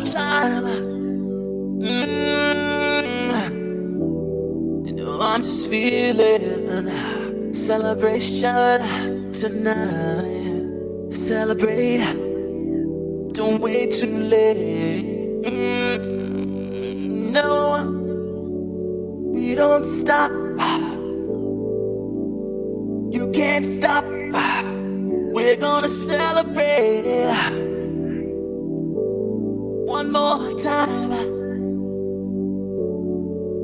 3wprophecyradio.com. celebration tonight. Celebrate. Don't wait too late. Mm, no, we don't stop. You can't stop. We're gonna celebrate one more time.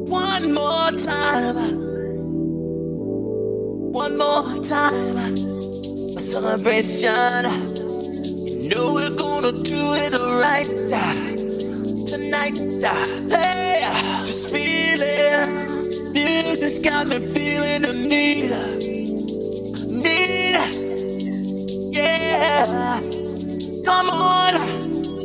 One more time one more time. A celebration. You know we're gonna do it right tonight. Hey, just feeling. Music's got me feeling the need. Need. Yeah. Come on.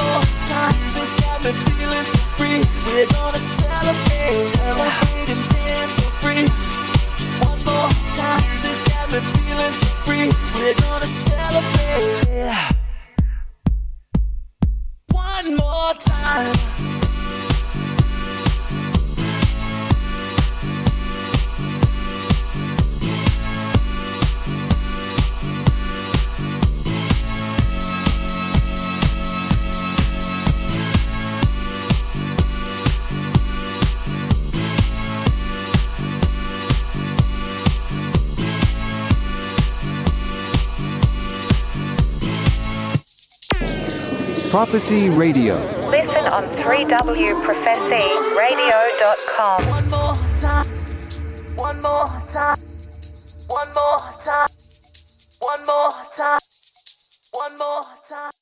One more time. This got me feeling so free. We're gonna celebrate, celebrate and dance so free. One more time. This got me feeling so free. We're gonna celebrate. One more time. Prophecy Radio. Listen on 3wprophecyradio.com. One more time. One more time. One more time. One more time. One more time.